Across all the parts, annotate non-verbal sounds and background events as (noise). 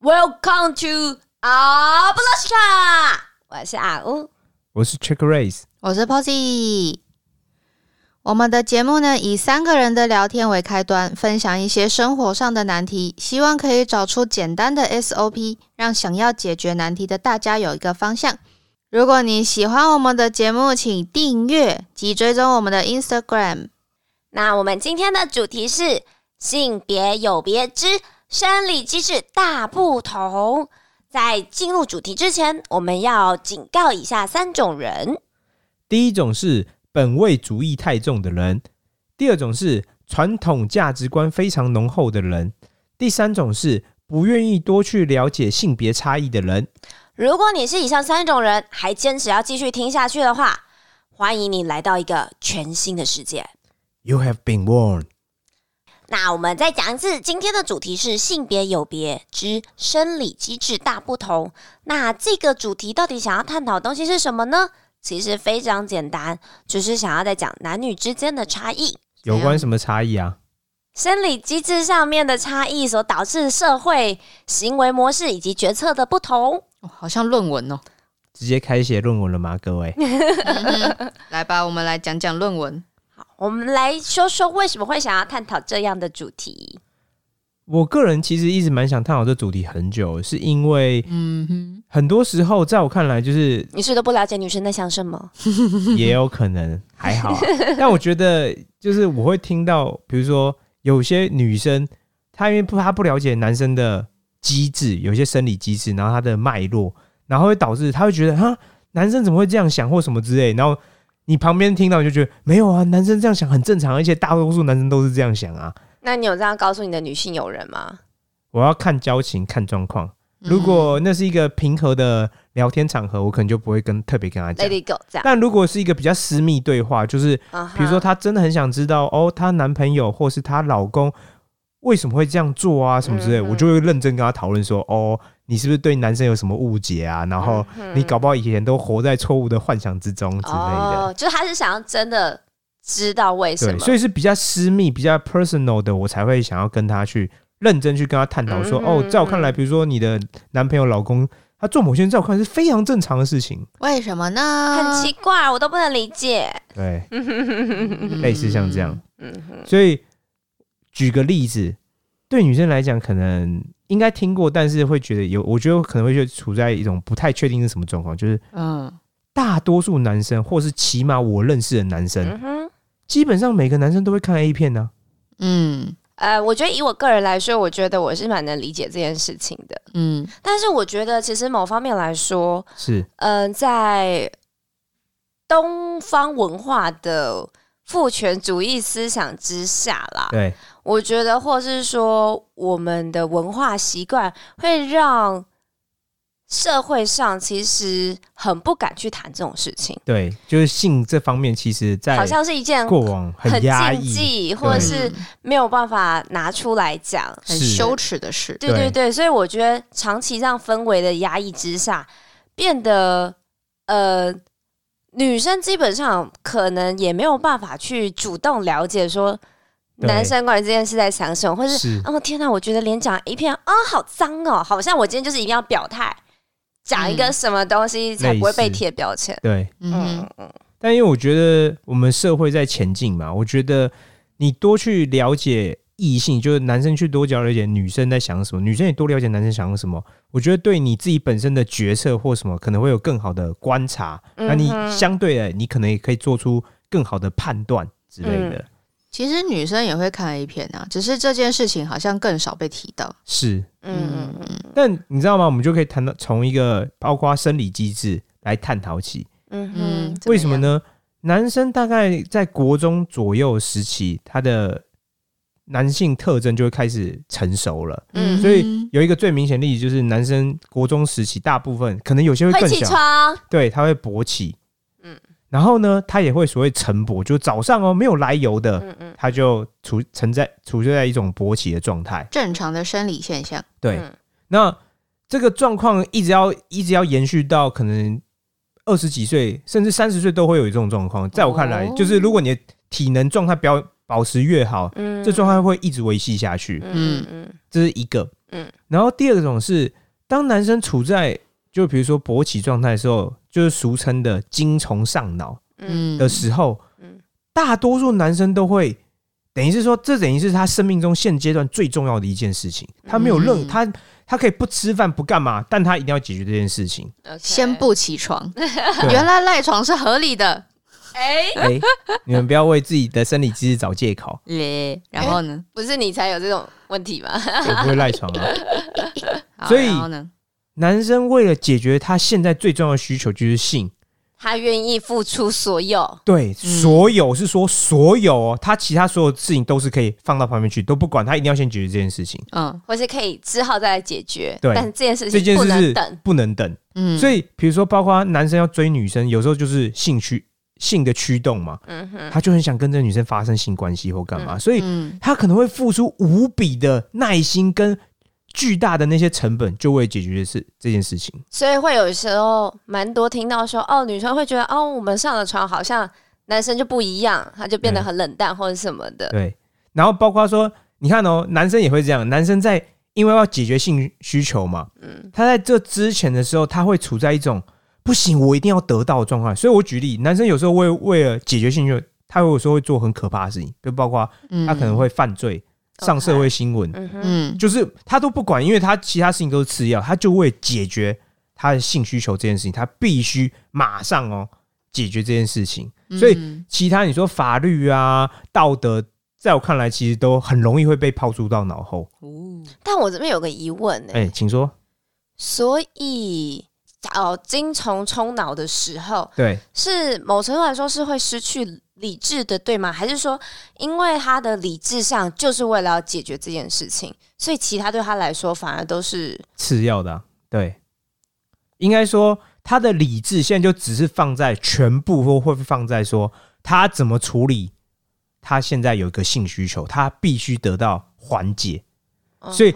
Welcome to 阿布拉莎，我是阿乌。我是 Chick Race，我是 Posy。我们的节目呢，以三个人的聊天为开端，分享一些生活上的难题，希望可以找出简单的 SOP，让想要解决难题的大家有一个方向。如果你喜欢我们的节目，请订阅及追踪我们的 Instagram。那我们今天的主题是性别有别之生理机制大不同。在进入主题之前，我们要警告以下三种人：第一种是本位主义太重的人；第二种是传统价值观非常浓厚的人；第三种是不愿意多去了解性别差异的人。如果你是以上三种人，还坚持要继续听下去的话，欢迎你来到一个全新的世界。You have been warned。那我们再讲一次，今天的主题是性别有别之生理机制大不同。那这个主题到底想要探讨的东西是什么呢？其实非常简单，就是想要在讲男女之间的差异，有关什么差异啊？生理机制上面的差异所导致社会行为模式以及决策的不同。哦好像论文哦。直接开写论文了吗？各位，(laughs) 来吧，我们来讲讲论文。好，我们来说说为什么会想要探讨这样的主题。我个人其实一直蛮想探讨这主题很久，是因为嗯哼，很多时候在我看来，就是你是不是都不了解女生在想什么？(laughs) 也有可能还好啊、(laughs) 但我觉得就是我会听到，比如说有些女生，她因为不她不了解男生的机制，有些生理机制，然后她的脉络，然后会导致她会觉得哈，男生怎么会这样想或什么之类，然后你旁边听到你就觉得没有啊，男生这样想很正常，而且大多数男生都是这样想啊。那你有这样告诉你的女性友人吗我要看交情，看状况。如果那是一个平和的聊天场合，我可能就不会跟特别跟他讲。？Lady Go 这样，但如果是一个比较私密对话，就是比如说，她真的很想知道哦，她男朋友或是她老公为什么会这样做啊，什么之类，嗯我就会认真跟她讨论说，哦，你是不是对男生有什么误解啊？然后嗯你搞不好以前都活在错误的幻想之中之类的。哦，就是他是想要真的知道为什，么，所以是比较私密、比较 personal 的，我才会想要跟他去认真去跟他探讨说，嗯哦，在我看来，比如说你的男朋友、老公。他做某些在我看来是非常正常的事情，为什么呢？很奇怪，我都不能理解。对，(laughs) (laughs) 类似像这样，嗯哼，所以举个例子，对女生来讲，可能应该听过，但是会觉得有，我觉得可能会就处在一种不太确定是什么状况，就是嗯，大多数男生，或是起码我认识的男生，嗯，基本上每个男生都会看 A 片呢、嗯。呃，我觉得以我个人来说，我觉得我是蛮能理解这件事情的。嗯。但是我觉得，其实某方面来说，是。嗯、在东方文化的父权主义思想之下啦，对，我觉得，或是说我们的文化习惯会让社会上其实很不敢去谈这种事情，对，就是性这方面，其实在好像是一件过往很很压抑，禁忌，或者是嗯没有办法拿出来讲。很羞耻的事。对对对，所以我觉得长期这样氛围的压抑之下，变得呃，女生基本上可能也没有办法去主动了解说对男生关于这件事在想什么，或是是。哦天哪，我觉得脸长一片啊好脏哦，好像我今天就是一定要表态，讲一个嗯。什么东西才不会被贴标签。对。嗯。嗯但因为我觉得我们社会在前进嘛，我觉得你多去了解异性，就是男生去多了解女生在想什么，女生也多了解男生想什么，我觉得对你自己本身的决策或什么可能会有更好的观察，那你相对的，你可能也可以做出更好的判断之类的。其实女生也会看 A 片啊，只是这件事情好像更少被提到。是，嗯嗯嗯但你知道吗？我们就可以谈到从一个包括生理机制来探讨起。嗯嗯哼，，为什么？呢？男生大概在国中左右时期，他的男性特征就会开始成熟了。嗯所以有一个最明显的例子就是，男生国中时期大部分可能有些会更小，床，对，他会勃起，然后呢，他也会所谓晨勃，就早上哦没有来由的，嗯嗯，他就处存在处在一种勃起的状态。正常的生理现象。对，嗯那这个状况一直要一直要延续到可能二十几岁，甚至三十岁都会有这种状况。在我看来，哦就是如果你的体能状态表保持越好，嗯这状态会一直维系下去。嗯嗯这是一个。嗯嗯，然后第二种是当男生处在就比如说勃起状态的时候，就是俗称的精虫上脑的时候，嗯大多数男生都会。等于是说，这等于是他生命中现阶段最重要的一件事情。他没有任、嗯他，他可以不吃饭不干嘛，但他一定要解决这件事情。先不起床，(laughs) 原来赖床是合理的。哎，哎、你们不要为自己的生理机制找借口，耶，然后呢？不是你才有这种问题吗？(laughs) 我不会赖床啊。(laughs) 所以然后呢？男生为了解决他现在最重要的需求就是性，他愿意付出所有，对，嗯。所有是说所有哦，他其他所有事情都是可以放到旁边去，都不管，他一定要先解决这件事情。嗯。或是可以之后再来解决。对。但是这件事这情不件事是能等。不能等，嗯，所以比如说，包括男生要追女生，有时候就是性驱性的驱动嘛，嗯哼，他就很想跟这个女生发生性关系或干嘛，所以嗯。他可能会付出无比的耐心跟巨大的那些成本，就为解决事这件事情。所以会有时候蛮多听到说，哦，女生会觉得，哦，我们上了床好像男生就不一样，他就变得嗯很冷淡或者什么的。对，然后包括说，你看哦，男生也会这样，男生在因为要解决性需求嘛，嗯他在这之前的时候，他会处在一种不行，我一定要得到的状态。所以我举例，男生有时候为为了解决性需求，他有时候会做很可怕的事情，就包括他可能会犯罪、上社会新闻，嗯就是他都不管，因为他其他事情都是次要，他就为解决他的性需求这件事情，他必须马上哦解决这件事情。所以嗯。其他你说法律啊、道德，在我看来其实都很容易会被抛诸到脑后。哦。但我这边有个疑问呢、哎、请说。所以哦，精虫冲脑的时候，对，是某程度来说是会失去理智的，对吗？还是说，因为他的理智上就是为了要解决这件事情，所以其他对他来说反而都是次要的啊、对，应该说他的理智现在就只是放在全部，或会放在说他怎么处理。他现在有一个性需求，他必须得到缓解。所以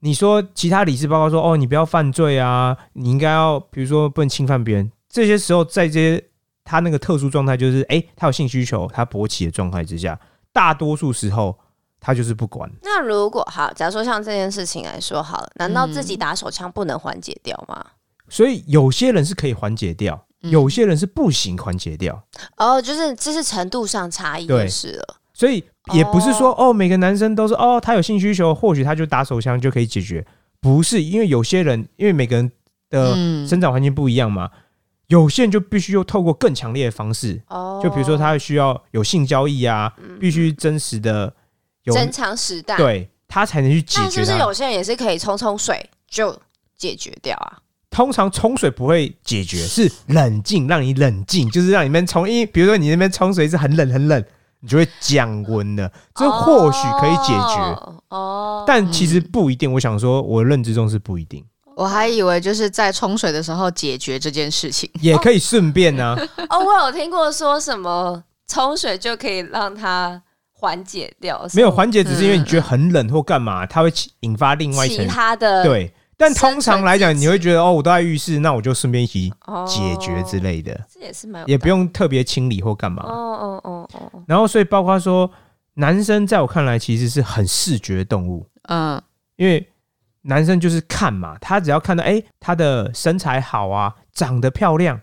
你说其他理智报告说，哦，你不要犯罪啊，你应该要，比如说不能侵犯别人。这些时候，在这些他那个特殊状态，就是哎、他有性需求，他勃起的状态之下，大多数时候他就是不管。那如果好，假如说像这件事情来说好了，难道自嗯己打手枪不能缓解掉吗？所以有些人是可以缓解掉，嗯有些人是不行缓解掉。哦，就是这是程度上差异是了。所以也不是说哦每个男生都是哦，他有性需求，或许他就打手枪就可以解决。不是，因为有些人，因为每个人的嗯生长环境不一样嘛，有些人就必须又透过更强烈的方式，哦，就比如说他需要有性交易啊，嗯必须真实的有真枪实弹，。对他才能去解决它。那是不是有些人也是可以冲冲水就解决掉啊？通常冲水不会解决，是冷静，让你冷静，就是让你们冲。因为比如说你那边冲水是很冷很冷，你就会降温的，这或许可以解决。哦哦，但其实不一定。我想说，我认知中是不一定，我还以为就是在冲水的时候解决这件事情。也可以顺便呢、(laughs) 哦，我有听过说什么冲水就可以让它缓解掉，没有缓解，只是因为你觉得很冷或干嘛，它会引发另外一其层。他的对，但通常来讲，你会觉得哦，我都在浴室，那我就顺便一起哦。解决之类的，这也是蛮有也不用特别清理或干嘛。哦哦哦哦，然后，所以包括说，男生在我看来其实是很视觉动物，嗯。因为男生就是看嘛，他只要看到哎、诶他的身材好啊，长得漂亮，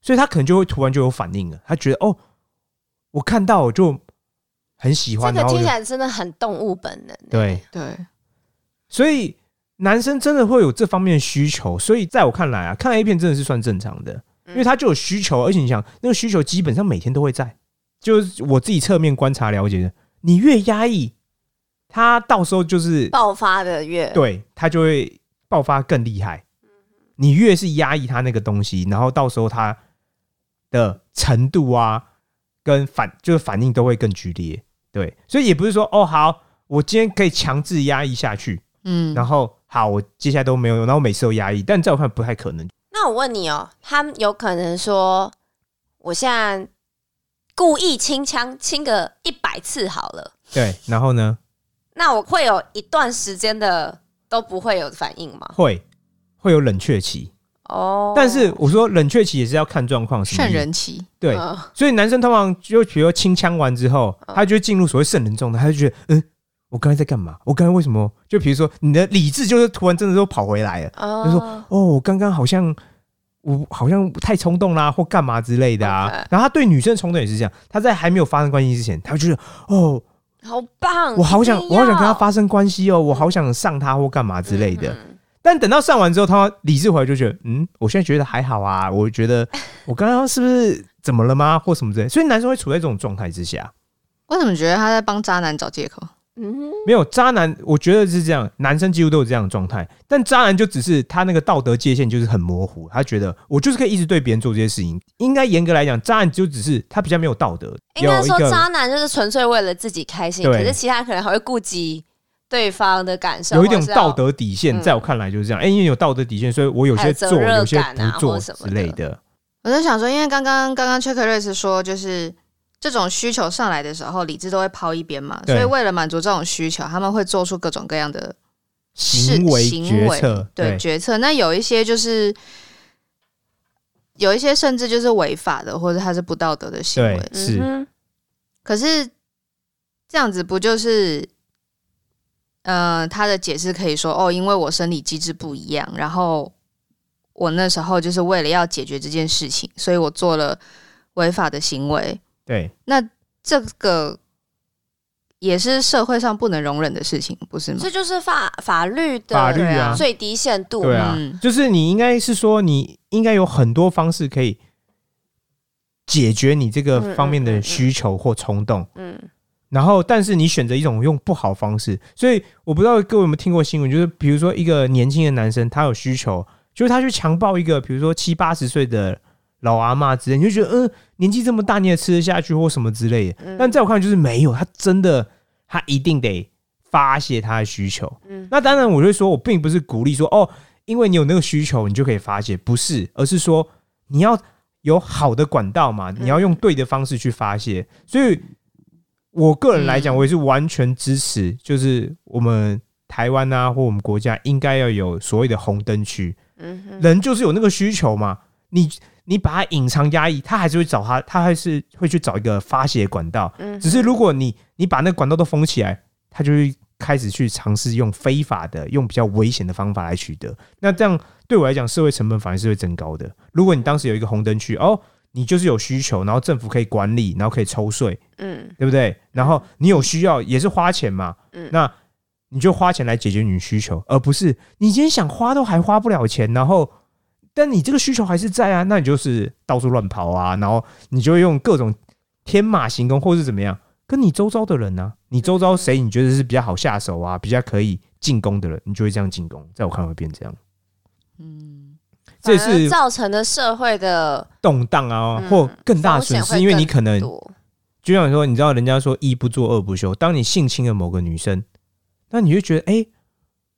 所以他可能就会突然就有反应了，他觉得哦，我看到我就很喜欢，这个听起来真的很动物本能。对，对，所以男生真的会有这方面的需求，所以在我看来啊，看 A 片真的是算正常的，因为他就有需求，而且你想那个需求基本上每天都会在，就是我自己侧面观察了解的，你越压抑，他到时候就是爆发的越对他就会爆发更厉害。你越是压抑他那个东西，然后到时候他的程度啊，跟反就是反应都会更剧烈。对，所以也不是说哦好，我今天可以强制压抑下去，嗯，然后好，我接下来都没有用，然后每次都压抑，但在我看不太可能。那我问你哦，他们有可能说，我现在故意清枪清个一百次好了，对，然后呢，那我会有一段时间的都不会有反应吗？会会有冷却期，哦，但是我说冷却期也是要看状况，圣人期，对，嗯。所以男生通常就比如说清枪完之后，嗯。他就会进入所谓圣人状态，他就觉得嗯，我刚才在干嘛？我刚才为什么？就比如说你的理智就是突然真的都跑回来了，哦就说哦，我刚刚好像我好像太冲动啦，或干嘛之类的啊。然后他对女生的冲动也是这样，他在还没有发生关系之前，他就觉得哦，好棒，我好想我好想跟他发生关系哦，我好想上他或干嘛之类的。嗯但等到上完之后，他理智回来就觉得，嗯，我现在觉得还好啊，我觉得 (laughs) 我刚刚是不是怎么了吗，或什么之类。所以男生会处在这种状态之下。我怎么觉得他在帮渣男找借口？嗯没有渣男，我觉得是这样，男生几乎都有这样的状态。但渣男就只是他那个道德界限就是很模糊，他觉得我就是可以一直对别人做这些事情。应该严格来讲，渣男就只是他比较没有道德，应该说渣男就是纯粹为了自己开心，可是其他可能还会顾及对方的感受，有一种道德底线，嗯在我看来就是这样。哎、因为有道德底线，所以我有些做，有些不做什么之类的。我在想说，因为刚刚刚刚 Check Race 说，就是这种需求上来的时候，理智都会抛一边嘛，所以为了满足这种需求，他们会做出各种各样的事行为对决策。那有一些就是有一些甚至就是违法的，或者它是不道德的行为。是嗯可是这样子不就是，呃，他的解释可以说哦，因为我生理机制不一样，然后我那时候就是为了要解决这件事情，所以我做了违法的行为。对，那这个也是社会上不能容忍的事情，不是吗？这就是法法律的法律对啊啊，最低限度。对啊嗯就是你应该是说，你应该有很多方式可以解决你这个方面的需求或冲动。嗯然后，但是你选择一种用不好方式，所以我不知道各位有没有听过新闻，就是比如说一个年轻的男生，他有需求，就是他去强暴一个比如说七八十岁的老阿妈之类，你就觉得，嗯、年纪这么大你也吃得下去或什么之类的。嗯但在我看来就是没有，他真的他一定得发泄他的需求。嗯那当然，我就说我并不是鼓励说哦，因为你有那个需求，你就可以发泄，不是，而是说你要有好的管道嘛，你要用对的方式去发泄。所以，我个人来讲，嗯我也是完全支持，就是我们台湾啊，或我们国家应该要有所谓的红灯区，嗯人就是有那个需求嘛，你。你把它隐藏压抑，他还是会找他，他还是会去找一个发泄管道。嗯只是如果你你把那个管道都封起来，他就会开始去尝试用非法的、用比较危险的方法来取得。那这样对我来讲，社会成本反而是会增高的。如果你当时有一个红灯区，哦，你就是有需求，然后政府可以管理，然后可以抽税，嗯对不对？然后你有需要也是花钱嘛，嗯那你就花钱来解决你的需求，而不是你今天想花都还花不了钱，然后。但你这个需求还是在啊，那你就是到处乱跑啊，然后你就会用各种天马行空或是怎么样，跟你周遭的人呢、啊，你周遭谁你觉得是比较好下手啊，比较可以进攻的人，你就会这样进攻。在我看来会变这样，嗯，这也是造成的社会的动荡啊，嗯或更大的损失，因为你可能就像你说，你知道人家说一不做二不休，当你性侵了某个女生，那你就觉得，哎、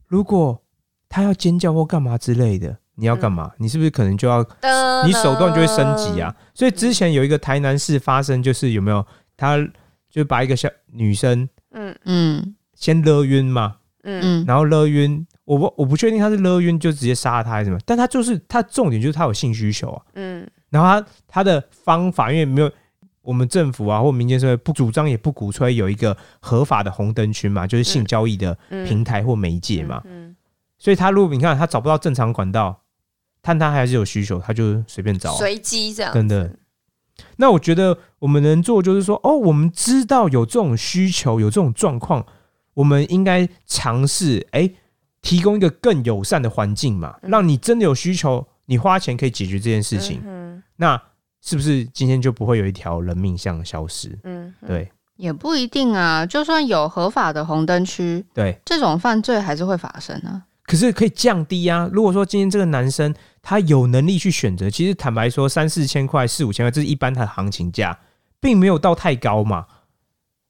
如果她要尖叫或干嘛之类的，你要干嘛？你是不是可能就要你手段就会升级啊？所以之前有一个台南市发生，就是有没有他就把一个小女生嗯。嗯。先勒晕嘛，嗯。嗯。然后勒晕，我不我不确定他是勒晕就直接杀了他还是什么，但他就是他重点就是他有性需求啊，嗯。然后他他的方法因为没有。我们政府啊，或民间社会不主张也不鼓吹有一个合法的红灯区嘛，就是性交易的嗯。平台或媒介嘛。嗯。所以他如果你看他找不到正常管道，但他还是有需求，他就随便找啊、随机这样真的。那我觉得我们能做就是说，哦，我们知道有这种需求，有这种状况，我们应该尝试哎，提供一个更友善的环境嘛，嗯让你真的有需求，你花钱可以解决这件事情。嗯那是不是今天就不会有一条人命像消失？嗯嗯对也不一定啊。就算有合法的红灯区，对，这种犯罪还是会发生啊。可是可以降低啊。如果说今天这个男生他有能力去选择，其实坦白说，三四千块、四五千块，这是一般他的行情价，并没有到太高嘛。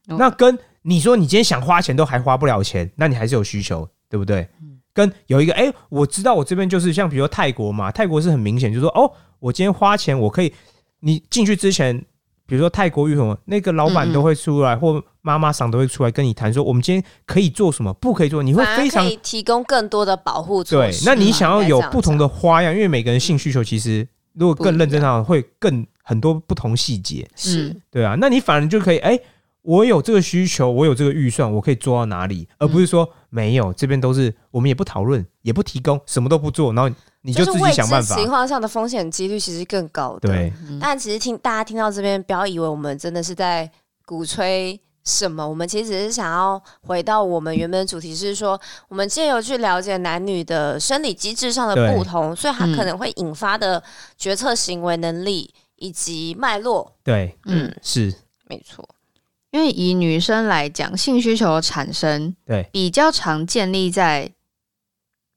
哦那跟你说你今天想花钱都还花不了钱，那你还是有需求，对不对？跟有一个哎、我知道我这边就是像比如说泰国嘛，泰国是很明显，就是说哦，我今天花钱我可以，你进去之前。比如说泰国浴什么，那个老板都会出来，或妈妈桑都会出来跟你谈说，我们今天可以做什么，不可以做，你会非常提供更多的保护措对施，对。那你想要有不同的花样，因为每个人性需求其实如果更认真上，会更很多不同细节，是嗯对啊。那你反而就可以，哎、我有这个需求，我有这个预算，我可以做到哪里，而不是说没有，这边都是我们也不讨论，也不提供，什么都不做，然后你就自己想办法。情况上的风险几率其实更高的。对，但其实听大家听到这边，不要以为我们真的是在鼓吹什么，我们其实只是想要回到我们原本的主题，是说我们借由去了解男女的生理机制上的不同，所以它嗯可能会引发的决策行为能力以及脉络。对，嗯，是，没错，因为以女生来讲，性需求的产生对，比较常建立在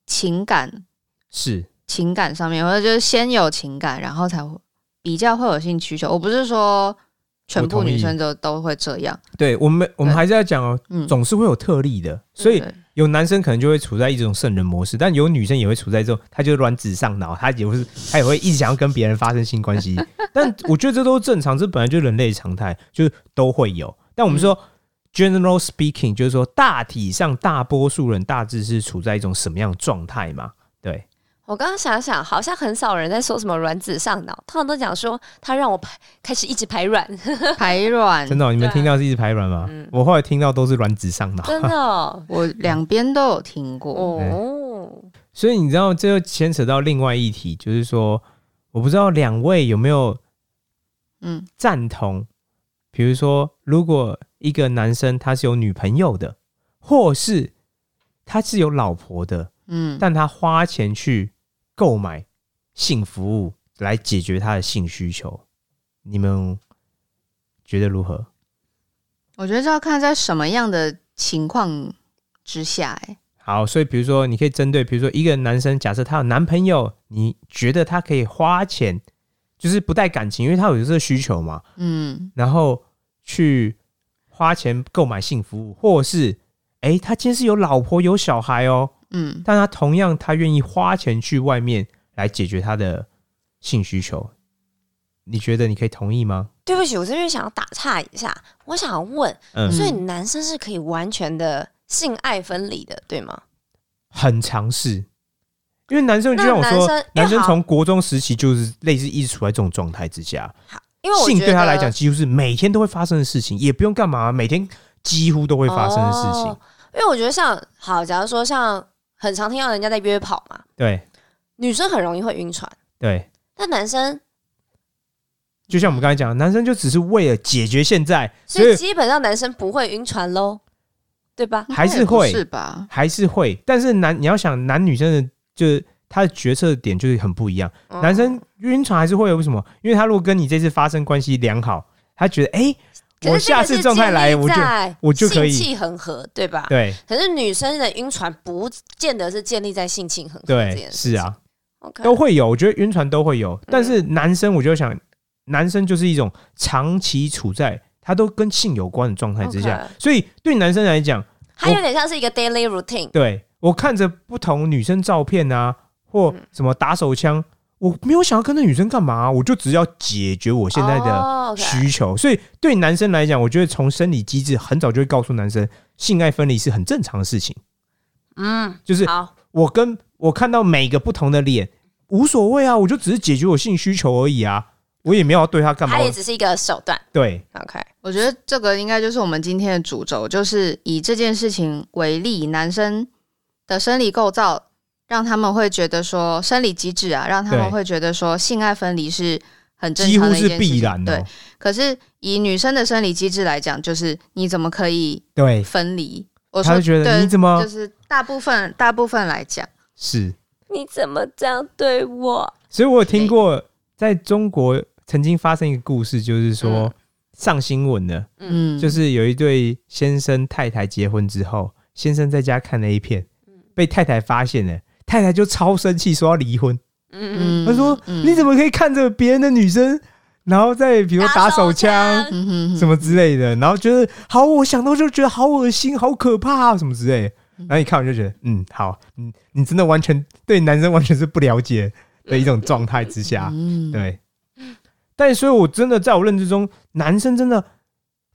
情感是，情感上面，或者就是先有情感，然后才会比较会有性需求。我不是说全部女生都都会这样，对我们我们还是要讲哦，嗯，总是会有特例的，所以对有男生可能就会处在一种圣人模式，但有女生也会处在这种，她就卵子上脑，她也会她也会一直想要跟别人发生性关系。(laughs) 但我觉得这都是正常，这本来就是人类常态，就是都会有。但我们说、general speaking，就是说大体上大多数人大致是处在一种什么样的状态嘛？对，我刚刚想想，好像很少人在说什么卵子上脑，通常都讲说他让我排开始一直排卵，(laughs) 排卵真的哦、你们对听到是一直排卵吗？嗯我后来听到都是卵子上脑。真的哦。(laughs) 我两边都有听过。哦，所以你知道，这又牵扯到另外一题，就是说，我不知道两位有没有嗯赞同，比如说，如果一个男生他是有女朋友的，或是他是有老婆的，嗯，但他花钱去购买性服务来解决他的性需求，你们觉得如何？我觉得这要看在什么样的情况之下、哎，好，所以比如说，你可以针对，比如说一个男生，假设他有男朋友，你觉得他可以花钱，就是不带感情，因为他有这个需求嘛，嗯。然后去花钱购买性服务，或是诶，他今天是有老婆有小孩哦，嗯，但他同样他愿意花钱去外面来解决他的性需求，你觉得你可以同意吗？对不起，我这边想要打岔一下，我想要问，嗯，所以男生是可以完全的性爱分离的，对吗？很尝试，因为男生就那像我说男生，从国中时期就是类似一直处在这种状态之下，性因为我觉得对他来讲几乎是每天都会发生的事情，也不用干嘛，每天几乎都会发生的事情。哦因为我觉得像好，假如说像很常听到人家在约跑嘛，对。女生很容易会晕船，对，但男生，就像我们刚才讲的，男生就只是为了解决现在，所所以以基本上男生不会晕船喽，对吧？还是会是吧？还是会，但是男你要想男女生的，就是他的决策点就是很不一样。嗯男生晕船还是会有为什么？因为他如果跟你这次发生关系良好，他觉得哎、诶我下次状态来，我就我就可以性气很合，对吧？对可是女生的晕船不见得是建立在性情很合这对件事。是啊都会有。我觉得晕船都会有，但是嗯男生我就想，男生就是一种长期处在他都跟性有关的状态之下所以对男生来讲，他有点像是一个 daily routine。对我看着不同女生照片啊，或嗯什么打手枪，我没有想要跟那女生干嘛、我就只要解决我现在的需求。所以对男生来讲，我觉得从生理机制很早就会告诉男生，性爱分离是很正常的事情。嗯，就是好，我跟我看到每个不同的脸，无所谓啊，我就只是解决我性需求而已啊，我也没有要对他干嘛他。也只是一个手段。对 OK，我觉得这个应该就是我们今天的主轴，就是以这件事情为例，男生的生理构造让他们会觉得说生理机制啊，让他们会觉得说性爱分离是很正几乎是常的一件事情必然对哦。，可是以女生的生理机制来讲，就是你怎么可以对，分离？我说他就觉得你怎么就是大部分大部分来讲，是。(laughs) 你怎么这样对我？所以我有听过，在中国曾经发生一个故事，就是说嗯上新闻的，嗯，就是有一对先生太太结婚之后，先生在家看了一片，被太太发现了，太太就超生气，说要离婚。嗯。嗯，他说：“嗯。你怎么可以看着别人的女生，然后再比如打手枪什么之类的，然后觉得好，我想到就觉得好恶心、好可怕、啊、什么之类的。然后你看我就觉得，嗯，好，嗯，你真的完全对男生完全是不了解的一种状态之下，嗯，对。但所以，我真的在我认知中，男生真的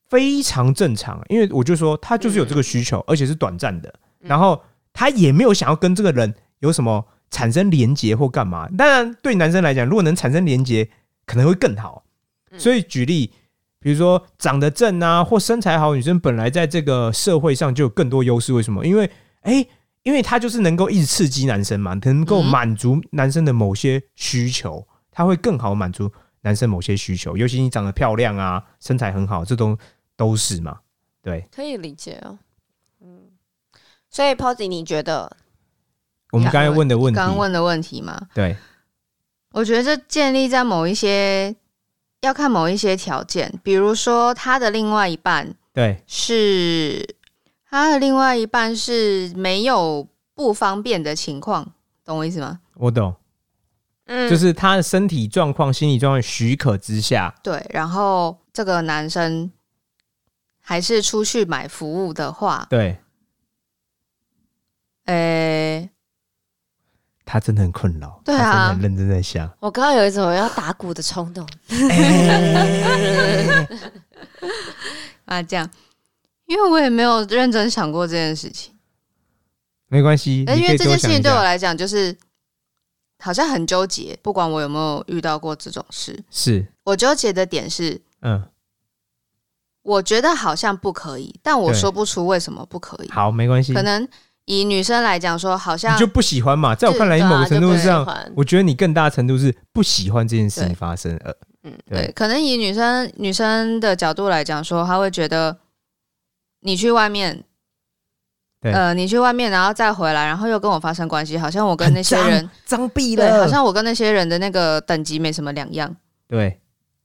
非常正常，因为我就说他就是有这个需求，而且是短暂的，嗯。然后他也没有想要跟这个人有什么产生连结或干嘛。当然，对男生来讲，如果能产生连结，可能会更好。嗯所以举例，比如说长得正啊，或身材好，女生本来在这个社会上就有更多优势。为什么？因为哎、因为她就是能够一直刺激男生嘛，能够嗯满足男生的某些需求，她会更好满足男生某些需求。尤其你长得漂亮啊，身材很好，这都都是嘛。对，可以理解哦。嗯，所以 Posy，你觉得？我们刚才问的问题，刚刚问的问题吗，对。我觉得这建立在某一些要看某一些条件，比如说他的另外一半对。是他的另外一半是没有不方便的情况，懂我意思吗？我懂，嗯。就是他的身体状况、心理状况许可之下，对，然后这个男生还是出去买服务的话，对呃，他真的很困扰，对啊他真的很认真在想。我刚刚有一种要打鼓的冲动。(laughs) (laughs) 啊这样，因为我也没有认真想过这件事情，没关系，但因为这件事情。对我来讲就是好像很纠结，不管我有没有遇到过这种事，是，我纠结的点是。嗯，我觉得好像不可以，但我对说不出为什么不可以。好，没关系。可能以女生来讲说，好像你就不喜欢嘛？在我看来，某个程度上，欢我觉得你更大程度是不喜欢这件事情发生。呃，嗯，对，可能以女生女生的角度来讲说，她会觉得你去外面，对呃，你去外面然后再回来，然后又跟我发生关系，好像我跟那些人，脏毙对，了，好像我跟那些人的那个等级没什么两样。对，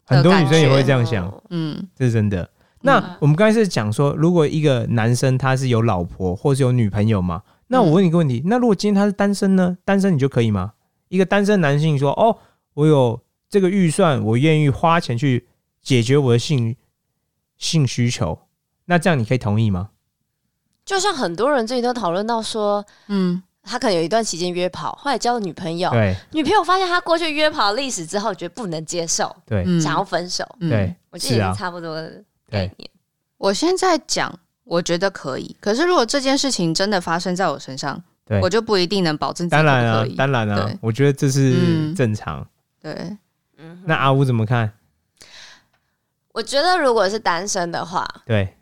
很多女生也会这样想，哦嗯，这是真的。那我们刚才是讲说，如果一个男生他是有老婆或是有女朋友嘛，那我问你一个问题，那如果今天他是单身呢？单身你就可以吗？一个单身男性说：“哦，我有这个预算，我愿意花钱去解决我的性性需求。”那这样你可以同意吗？就像很多人最近都讨论到说，嗯，他可能有一段期间约跑，后来交了女朋友，对女朋友发现他过去约跑历史之后，觉得不能接受，对嗯想要分手。嗯对，我记得差不多的概念。我现在讲，我觉得可以。可是如果这件事情真的发生在我身上，对我就不一定能保证自己当然啊可不可以。，当然啊对，我觉得这是嗯正常。对，嗯，那阿乌怎么看？我觉得如果是单身的话，对，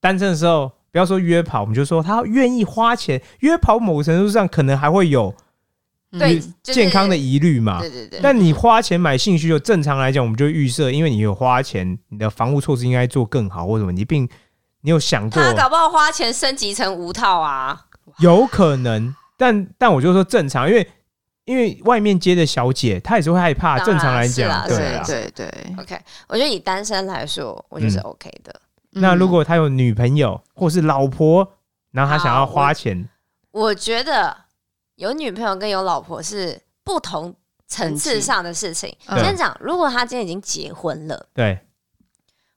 单身的时候不要说约跑，我们就说他愿意花钱约跑，某个程度上可能还会有嗯对就是健康的疑虑嘛。对对对，但你花钱买性需求，正常来讲，我们就预设，因为你有花钱，你的防护措施应该做更好，或什么，你并你有想过他搞不好花钱升级成无套啊。有可能，但但我就说正常，因为因为外面接的小姐，她也是会害怕。正常来讲，对对啊。对对。OK，我觉得以单身来说，我觉得是嗯 OK 的。嗯那如果他有女朋友或是老婆，然后他想要花钱，我觉得有女朋友跟有老婆是不同层次上的事情。嗯先讲，如果他今天已经结婚了，对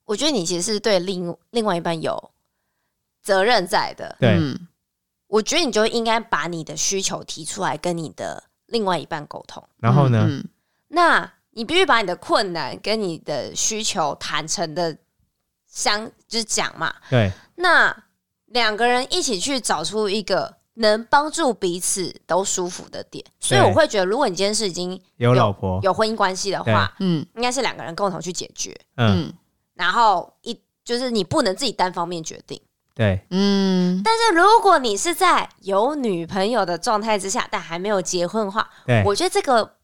我觉得你其实是对另另外一半有责任在的。对嗯我觉得你就应该把你的需求提出来，跟你的另外一半沟通。然后呢，嗯那你必须把你的困难跟你的需求坦诚的相就是讲嘛。对那两个人一起去找出一个能帮助彼此都舒服的点。所以我会觉得，如果你今天是已经有老婆，有婚姻关系的话，嗯。应该是两个人共同去解决，嗯，嗯。然后一就是你不能自己单方面决定。对。嗯。但是如果你是在有女朋友的状态之下，但还没有结婚的话，对。我觉得这个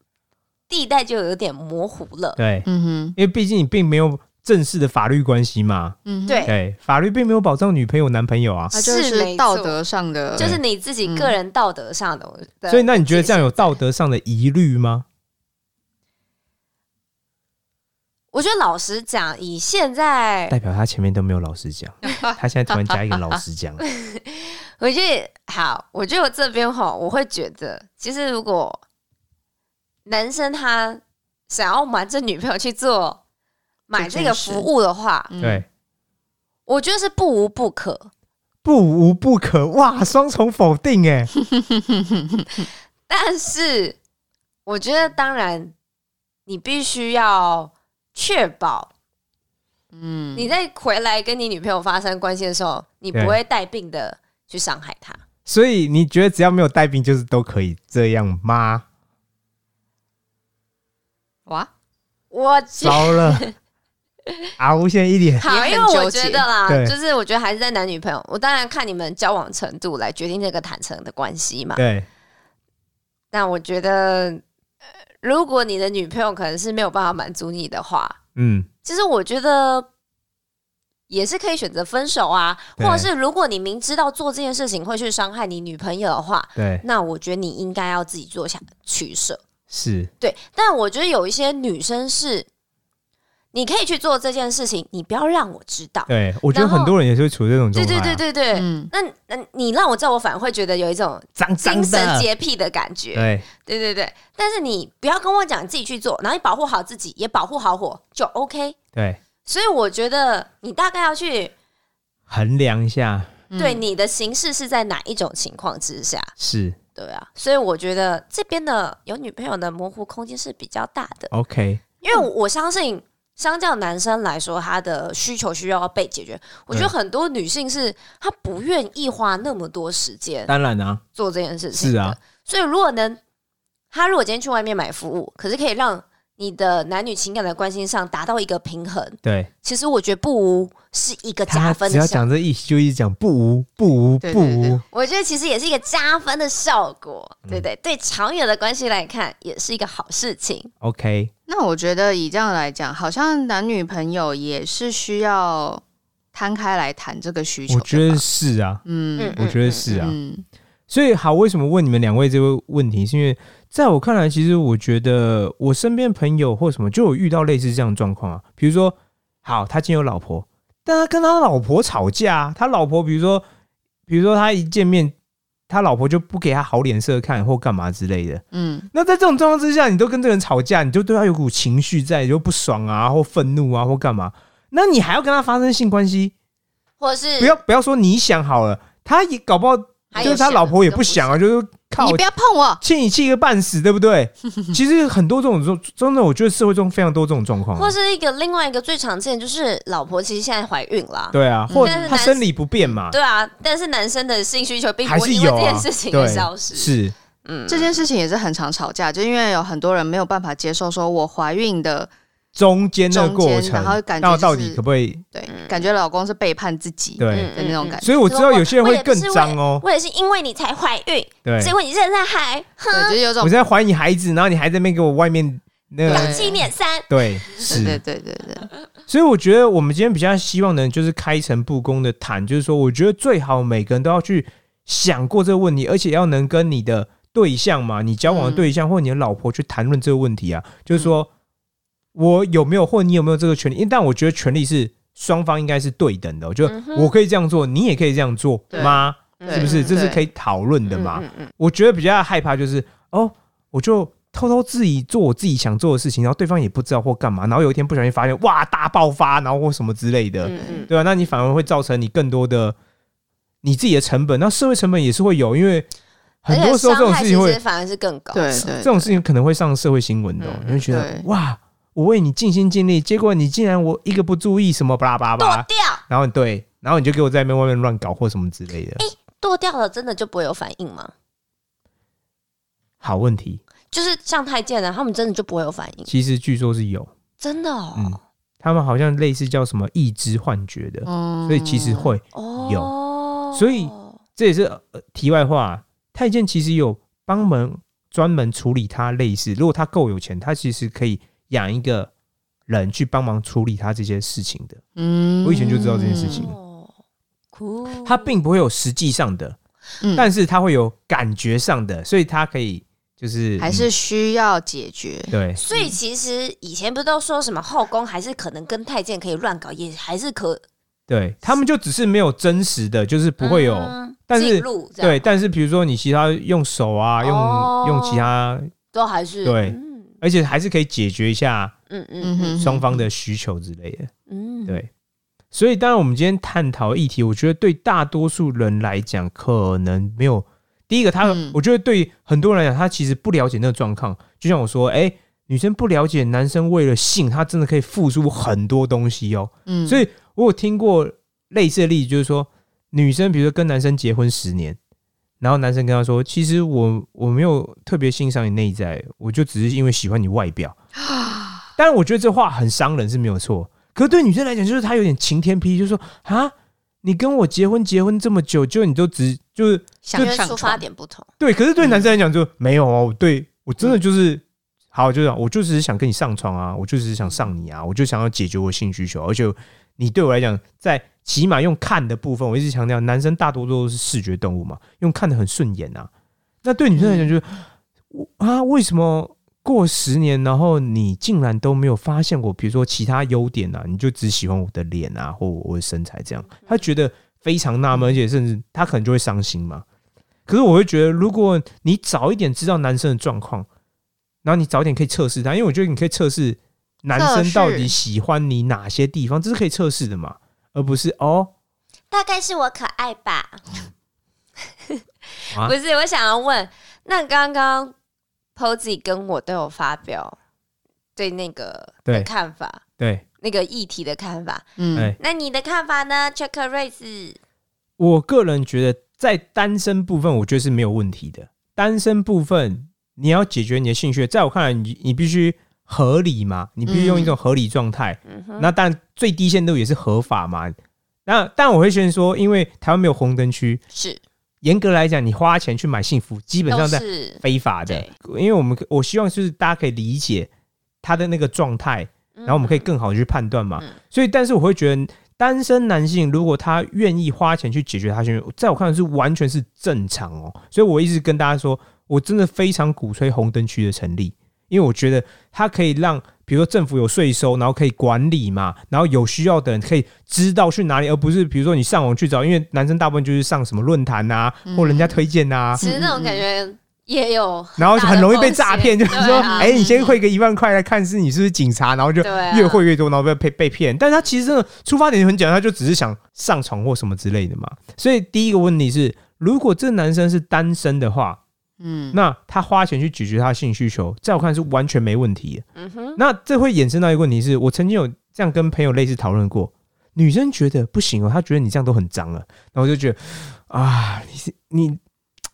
地带就有点模糊了。对，嗯哼。因为毕竟你并没有正式的法律关系嘛，嗯，对。对，法律并没有保障女朋友、男朋友啊，就是道德上的，就是你自己个人道德上的。的所以那你觉得这样有道？德上的疑虑吗？我觉得老实讲，以现在代表他前面都没有老实讲，(laughs) 他现在突然加一个老实讲，(laughs) 我觉得好，我觉得我这边哈，我会觉得，其实如果男生他想要瞒着女朋友去做买这个服务的话，嗯。对，我觉得是不无不可。不无不可，哇，双重否定哎，(laughs) 但是我觉得，当然你必须要确保嗯。你在回来跟你女朋友发生关系的时候，你不对会带病的去伤害她。所以你觉得只要没有带病，就是都可以这样吗？哇，我觉糟了，(laughs) (laughs) 啊，无限一点，好，因为我觉得啦，就是我觉得还是在男女朋友，我当然看你们交往程度来决定这个坦诚的关系嘛。对，但我觉得，呃如果你的女朋友可能是没有办法满足你的话，嗯，其实我觉得也是可以选择分手啊，或者是如果你明知道做这件事情会去伤害你女朋友的话，对，那我觉得你应该要自己做下取舍。是，对，但我觉得有一些女生是，你可以去做这件事情，你不要让我知道。对，我觉得很多人也是会处于这种状对态、啊，对对对对，嗯，那那你让我知道，我反而会觉得有一种精神的，洁癖的。感觉。对，对对对，但是你不要跟我讲你自己去做，然后你保护好自己，也保护好我，就 OK。对，所以我觉得你大概要去衡量一下，嗯。对你的形式是在哪一种情况之下，是。对啊。所以我觉得这边的有女朋友的模糊空间是比较大的，OK，因为我相信。相较男生来说，他的需求需要被解决。我觉得很多女性是她不愿意花那么多时间当然啊，做这件事情。是啊，所以如果能，他如果今天去外面买服务，可是可以让你的男女情感的关心上达到一个平衡，对，其实我觉得不无是一个加他只要。讲这意思，就一直讲不无不无不无，我觉得其实也是一个加分的效果，嗯对不对？对长远的关系来看，也是一个好事情。OK，那我觉得以这样来讲，好像男女朋友也是需要摊开来谈这个需求。我觉得是啊，嗯我觉得是啊，嗯所以好，为什么问你们两位这个问题？是因为在我看来，其实我觉得我身边朋友或什么就有遇到类似这样的状况啊。比如说，好，他今天有老婆，但他跟他老婆吵架，他老婆比如说，比如说他一见面，他老婆就不给他好脸色看或干嘛之类的。嗯那在这种状况之下，你都跟这个人吵架，你就对他有股情绪在，你就不爽啊，或愤怒啊，或干嘛？那你还要跟他发生性关系？或是不要不要说你想好了，他也搞不好就是他老婆也不想啊，就是靠你不要碰我。气你气个半死，对不对？(laughs) 其实很多这种状，真的，我觉得社会中非常多这种状况啊、或是一个另外一个最常见，就是老婆其实现在怀孕了。对啊，或但是男他生理不便嘛，对啊，但是男生的性需求并还不会因为是有啊这件事，情对而消，失。是嗯，这件事情也是很常吵架，就因为有很多人没有办法接受，说我怀孕的，中间的过程，然后感觉到就是到底可不可以？对，嗯感觉老公是背叛自己对，的那种感觉。所以我知道有些人会更脏哦。我也是因为你才怀孕，对结果，你现在还对，就是有种我在怀你孩子，然后你还在那边给我外面那个，两七免三。对，对是对对对对，所以我觉得我们今天比较希望能就是开诚布公的谈，就是说，我觉得最好每个人都要去想过这个问题，而且要能跟你的对象嘛，你交往的对象、或你的老婆去谈论这个问题啊，就是说我有没有或你有没有这个权利？因为但我觉得权利是双方应该是对等的，我觉得我可以这样做，你也可以这样做对吗？是不是？嗯这是可以讨论的嘛？我觉得比较害怕就是哦，我就偷偷自己做我自己想做的事情，然后对方也不知道或干嘛，然后有一天不小心发现哇大爆发，然后或什么之类的，嗯嗯对吧、那你反而会造成你更多的你自己的成本，那社会成本也是会有，因为很多时候这种事情会反而是更高。对对，这种事情可能会上社会新闻的、你会觉得哇，我为你尽心尽力，结果你竟然我一个不注意什么巴拉巴拉巴拉，剁掉，然后对，然后你就给我在那边外面乱搞或什么之类的，剁掉了，真的就不会有反应吗？好问题，就是像太监啊，他们真的就不会有反应，其实据说是有。真的哦。嗯他们好像类似叫什么意知幻觉的，嗯所以其实会。哦，所以这也是、呃、题外话。太监其实有帮忙专门处理他类似，如果他够有钱，他其实可以养一个人去帮忙处理他这些事情的。嗯。我以前就知道这件事情。哦，酷，他并不会有实际上的，嗯。但是他会有感觉上的，所以他可以就是还是嗯需要解决。对。所以其实以前不是都说什么后宫还是可能跟太监可以乱搞，也还是可对，他们就只是没有真实的，就是不会有。嗯。但是对，但是比如说你其他用手啊，用、哦。用其他都还是对。嗯而且还是可以解决一下嗯嗯嗯双方的需求之类的。嗯，对，所以当然我们今天探讨议题，我觉得对大多数人来讲，可能没有第一个他，嗯我觉得对很多人来讲，他其实不了解那个状况。就像我说，哎、女生不了解男生为了性，他真的可以付出很多东西哦。嗯所以我有听过类似的例子，就是说女生比如说跟男生结婚十年。然后男生跟他说：“其实我我没有特别欣赏你内在，我就只是因为喜欢你外表。”但是，我觉得这话很伤人是没有错。可是对女生来讲，就是她有点晴天霹雳，就是说啊，你跟我结婚结婚这么久，就你都只就是想上因为出发床，点不同，对，可是对男生来讲就没有哦，对我真的就是。好，就是我就只是想跟你上床啊，我就只是想上你啊，我就想要解决我性需求，而且你对我来讲，在起码用看的部分，我一直强调，男生大多都是视觉动物嘛，用看的很顺眼啊。那对女生来讲，就是、我啊，为什么过十年，然后你竟然都没有发现我，比如说其他优点啊，你就只喜欢我的脸啊，或我的身材这样，他觉得非常纳闷，而且甚至他可能就会伤心嘛。可是我会觉得，如果你早一点知道男生的状况，然后你早一点可以测试他，因为我觉得你可以测试男生到底喜欢你哪些地方，这是可以测试的嘛，而不是哦，大概是我可爱吧？啊？不是，我想要问，那刚刚 Posy 跟我都有发表对那个的看法，对，那个议题的看法，嗯，哎，那你的看法呢？Check 瑞斯，我个人觉得在单身部分，我觉得是没有问题的。单身部分你要解决你的兴趣，在我看来你，你必须合理嘛，你必须用一种合理状态。那当然最低限度也是合法嘛。那但我会先说，因为台湾没有红灯区，是严格来讲，你花钱去买幸福，基本上在是，非法的。因为我们我希望就是大家可以理解他的那个状态，然然后我们可以更好的去判断嘛。嗯所以，但是我会觉得，单身男性如果他愿意花钱去解决他现在，在我看来是完全是正常哦。所以我一直跟大家说，我真的非常鼓吹红灯区的成立，因为我觉得它可以让，比如说政府有税收，然后可以管理嘛，然后有需要的人可以知道去哪里，而不是比如说你上网去找，因为男生大部分就是上什么论坛啊，或人家推荐啊，其实那种感觉也有，然后很容易被诈骗，就是说，哎、你先汇个一万块来看是你是不是警察，然后就越汇越多，然后被被被骗。但是他其实真的出发点很简单，他就只是想上床或什么之类的嘛。所以第一个问题是，如果这男生是单身的话，嗯，那他花钱去解决他的性需求，在我看来是完全没问题的。嗯哼，那这会衍生到一个问题是，我曾经有这样跟朋友类似讨论过，女生觉得不行哦，她觉得你这样都很脏了，然后我就觉得啊，你是你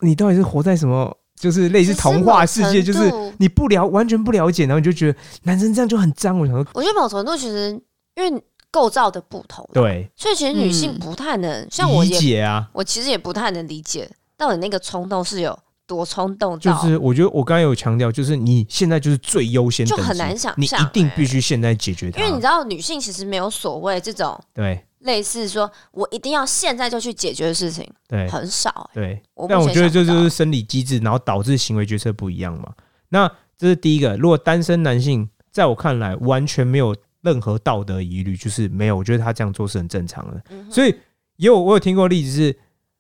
你到底是活在什么？就是类似童话世界，就是你不了完全不了解，然后你就觉得男生这样就很脏。我想说，我觉得某程度其实因为构造的不同，，对，所以其实女性嗯不太能，像我理，解啊，我其实也不太能理解到底那个冲动是有多冲动就，是我觉得我刚才有强调，就是你现在就是最优先就很难想你象你一定必须现在解决它，因为你知道女性其实没有所谓这种对类似说我一定要现在就去解决的事情，对很少、欸。对，我但我觉得这就是生理机制，然后导致行为决策不一样嘛。那这是第一个。如果单身男性，在我看来完全没有任何道德疑虑，就是没有，我觉得他这样做是很正常的。嗯所以也有我有听过例子是，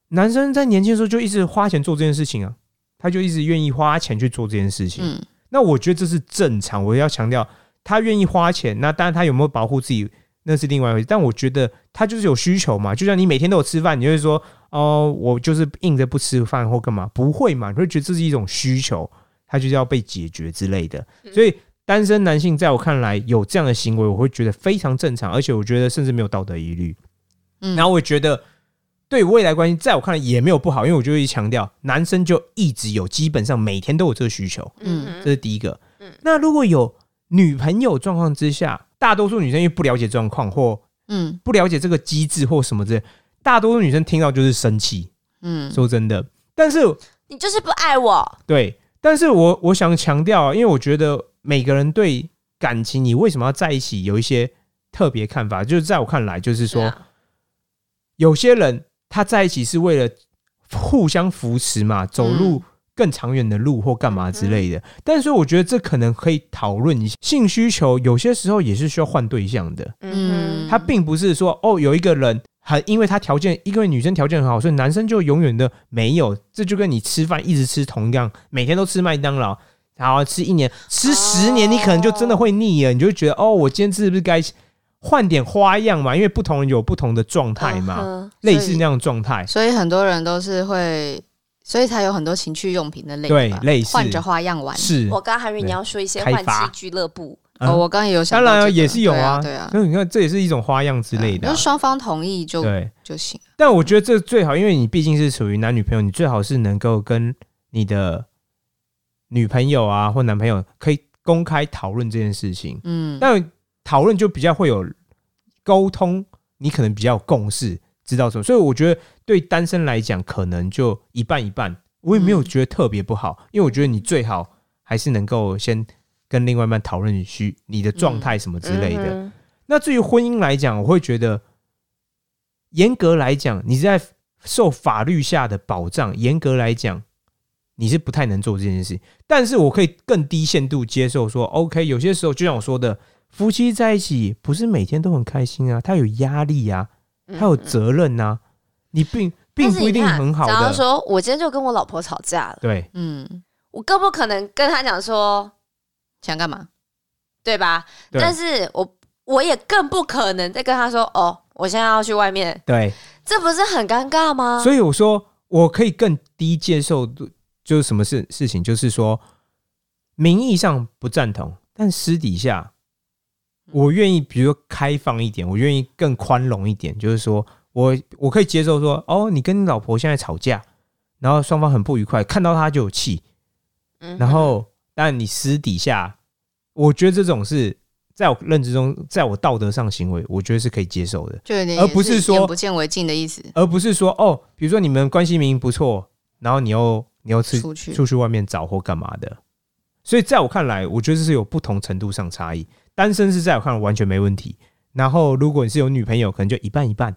男生在年轻的时候就一直花钱做这件事情啊，他就一直愿意花钱去做这件事情。嗯，那我觉得这是正常，我要强调，他愿意花钱，那当然他有没有保护自己，那是另外一回事。但我觉得他就是有需求嘛，就像你每天都有吃饭，你就会说，哦，我就是硬着不吃饭或干嘛？不会嘛？你会觉得这是一种需求，他就是要被解决之类的。所以单身男性在我看来有这样的行为，我会觉得非常正常，而且我觉得甚至没有道德疑虑。嗯然后我也觉得对未来关系，在我看来也没有不好，因为我就会强调，男生就一直有，基本上每天都有这个需求。嗯这是第一个。嗯那如果有女朋友状况之下，大多数女生因为不了解状况或嗯不了解这个机制或什么之类，大多数女生听到就是生气。嗯，说真的，但是你就是不爱我，对，但是我我想强调啊，因为我觉得每个人对感情，你为什么要在一起，有一些特别看法。就是在我看来，就是说，啊有些人他在一起是为了互相扶持嘛，走路更长远的路或干嘛之类的。但是我觉得这可能可以讨论一下，性需求有些时候也是需要换对象的。嗯他并不是说哦，有一个人很因为他条件，因为女生条件很好，所以男生就永远的没有。这就跟你吃饭一直吃同样，每天都吃麦当劳，然后吃一年、吃十年，你可能就真的会腻了。你就觉得哦，我今天是不是该换点花样嘛？因为不同人有不同的状态嘛，嗯类似那样的状态。所以很多人都是会，所以才有很多情趣用品的类吧对类似换着花样玩。是我刚刚还以为你要说一些换妻俱乐部，哦，我刚刚也有想当然啊也是有对啊，啊，对啊，那你看这也是一种花样之类的啊、就是双方同意就对。就行。但我觉得这最好，因为你毕竟是属于男女朋友，你最好是能够跟你的女朋友啊或男朋友可以公开讨论这件事情。嗯，但讨论就比较会有沟通，你可能比较有共识，知道什么。所以我觉得对单身来讲，可能就一半一半。我也没有觉得特别不好，因为我觉得你最好还是能够先跟另外一半讨论需你的状态什么之类的。嗯那至于婚姻来讲，我会觉得，严格来讲，你在受法律下的保障，严格来讲，你是不太能做这件事。但是我可以更低限度接受说，OK，有些时候就像我说的，夫妻在一起不是每天都很开心啊，他有压力啊，他有责任呐、你并并不一定很好假如的。说我今天就跟我老婆吵架了，对嗯，我更不可能跟她讲说，想干嘛？对吧？对但是我我也更不可能再跟她说，哦，我现在要去外面，对，这不是很尴尬吗？所以我说我可以更低接受度，就是什么事事情，就是说名义上不赞同，但私底下我愿意，比如说开放一点，我愿意更宽容一点，就是说我我可以接受说，哦，你跟你老婆现在吵架，然后双方很不愉快，看到他就有气，嗯然后但你私底下，我觉得这种是在我认知中，在我道德上行为，我觉得是可以接受的。就有点而不是说也眼不见为净的意思。而不是说哦，比如说你们关系明明不错，然后你又你又出去出去外面找或干嘛的，所以在我看来，我觉得这是有不同程度上差异。单身是在我看来完全没问题，然后如果你是有女朋友，可能就一半一半。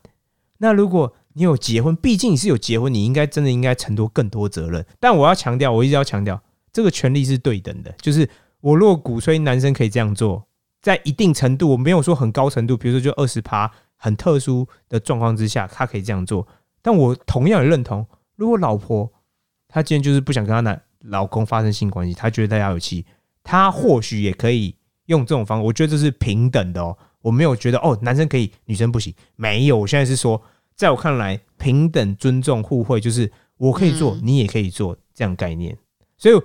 那如果你有结婚，毕竟你是有结婚，你应该真的应该承担更多责任。但我要强调，我一直要强调，这个权利是对等的，就是我如果鼓吹男生可以这样做，在一定程度，我没有说很高程度，比如说就二十趴，很特殊的状况之下，他可以这样做。但我同样也认同，如果老婆她今天就是不想跟她男老公发生性关系，她觉得她有气，她或许也可以用这种方法。我觉得这是平等的哦，我没有觉得哦，男生可以，女生不行，没有。我现在是说，在我看来，平等、尊重、互惠，就是我可以做，嗯你也可以做这样概念。所以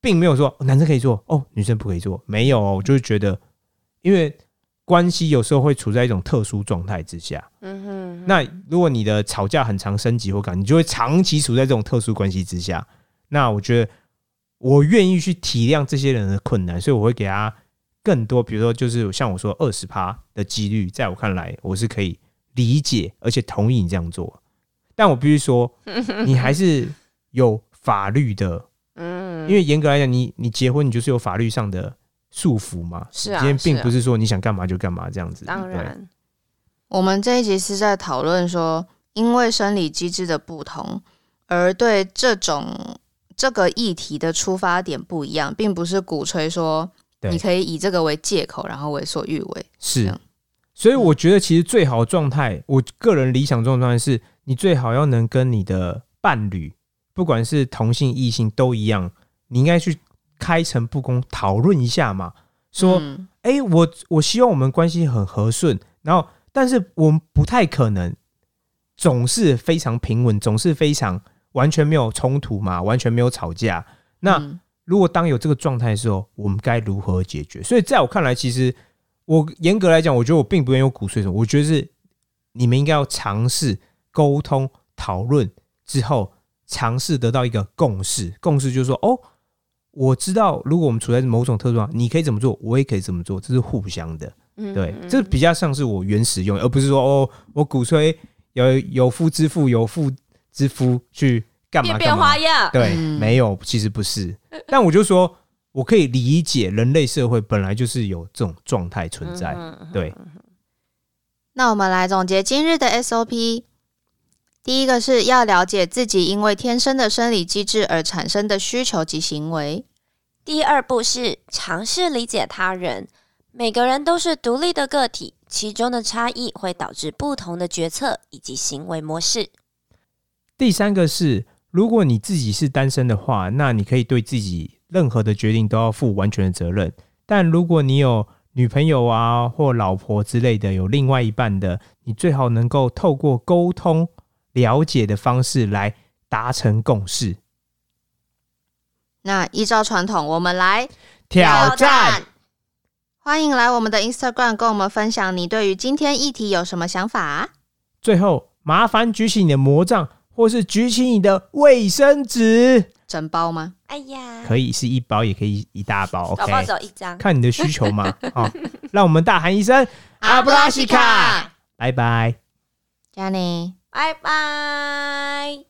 并没有说哦男生可以做，哦，女生不可以做，没有哦。我就是觉得，因为关系有时候会处在一种特殊状态之下。嗯哼，那如果你的吵架很长升级或感，你就会长期处在这种特殊关系之下。那我觉得我愿意去体谅这些人的困难，所以我会给他更多，比如说就是像我说二十趴的几率，在我看来我是可以理解而且同意你这样做。但我必须说，(laughs) 你还是有法律的，嗯因为严格来讲，你你结婚你就是有法律上的束缚嘛。是啊今天并不是说你想干嘛就干嘛这样子。对当然，我们这一集是在讨论说，因为生理机制的不同，而对这种这个议题的出发点不一样，并不是鼓吹说对你可以以这个为借口，然后为所欲为。是。样，所以我觉得其实最好的状态，我个人理想中的状态是，你最好要能跟你的伴侣，不管是同性异性都一样，你应该去开诚布公讨论一下嘛，说，嗯。哎、我我希望我们关系很和顺，然后但是我们不太可能总是非常平稳，总是非常完全没有冲突嘛，完全没有吵架，那。嗯如果当有这个状态的时候，我们该如何解决？所以在我看来，其实我严格来讲，我觉得我并不愿意有鼓吹什么，我觉得是你们应该要尝试沟通、讨论之后，尝试得到一个共识。共识就是说，哦，我知道，如果我们处在某种特殊你可以怎么做，我也可以怎么做，这是互相的。嗯对，这比较像是我原始用，而不是说哦，我鼓吹有有夫之妇、有妇之夫去干嘛变变干嘛花。样，对，嗯没有，其实不是。(laughs) 但我就说，我可以理解人类社会本来就是有这种状态存在。嗯对，那我们来总结今日的 SOP。第一个是要了解自己因为天生的生理机制而产生的需求及行为。第二步是尝试理解他人。每个人都是独立的个体，其中的差异会导致不同的决策以及行为模式。第三个是，如果你自己是单身的话，那你可以对自己任何的决定都要负完全的责任。但如果你有女朋友啊或老婆之类的，有另外一半的，你最好能够透过沟通、了解的方式来达成共识。那依照传统，我们来挑战。欢迎来我们的 Instagram 跟我们分享你对于今天议题有什么想法。最后，麻烦举起你的魔杖，或是举起你的卫生纸。整包吗？哎呀，可以是一包，也可以一大包搞不好只，OK，有一张。看你的需求嘛。好，(laughs) 让我们大喊一声阿布拉西卡，拜拜。加你。拜拜。